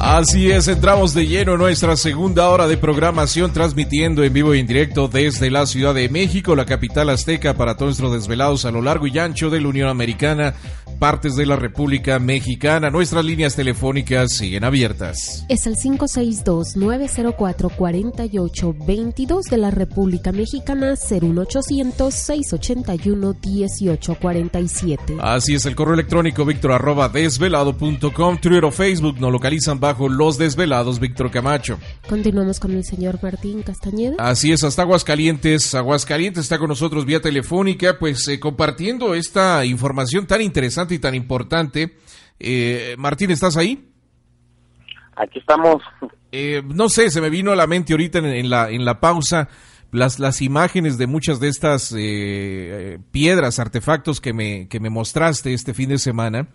Así es, entramos de lleno en nuestra segunda hora de programación, transmitiendo en vivo y en directo desde la Ciudad de México, la capital azteca, para todos nuestros desvelados a lo largo y ancho de la Unión Americana, partes de la República Mexicana. Nuestras líneas telefónicas siguen abiertas. Es el 562-904-4822 de la República Mexicana, 01800-681-1847. Así es, el correo electrónico víctor arroba desvelado.com, Twitter o Facebook nos localizan bajo Los Desvelados Víctor Camacho. Continuamos con el señor Martín Castañeda. Así es, hasta Aguascalientes. Aguascalientes está con nosotros vía telefónica, pues eh, compartiendo esta información tan interesante y tan importante. Eh, Martín, ¿estás ahí? Aquí estamos. Eh, no sé, se me vino a la mente ahorita en, en la, en la pausa las, las imágenes de muchas de estas eh, piedras, artefactos que me, que me mostraste este fin de semana.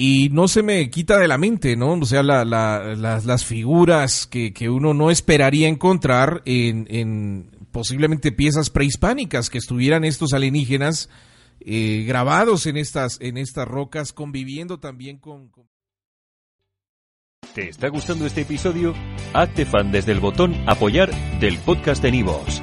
Y no se me quita de la mente, ¿no? O sea, la, la, las, las figuras que, que uno no esperaría encontrar en, en posiblemente piezas prehispánicas que estuvieran estos alienígenas eh, grabados en estas, en estas rocas, conviviendo también con, con... ¿Te está gustando este episodio? Hazte fan desde el botón Apoyar del podcast de Nivos.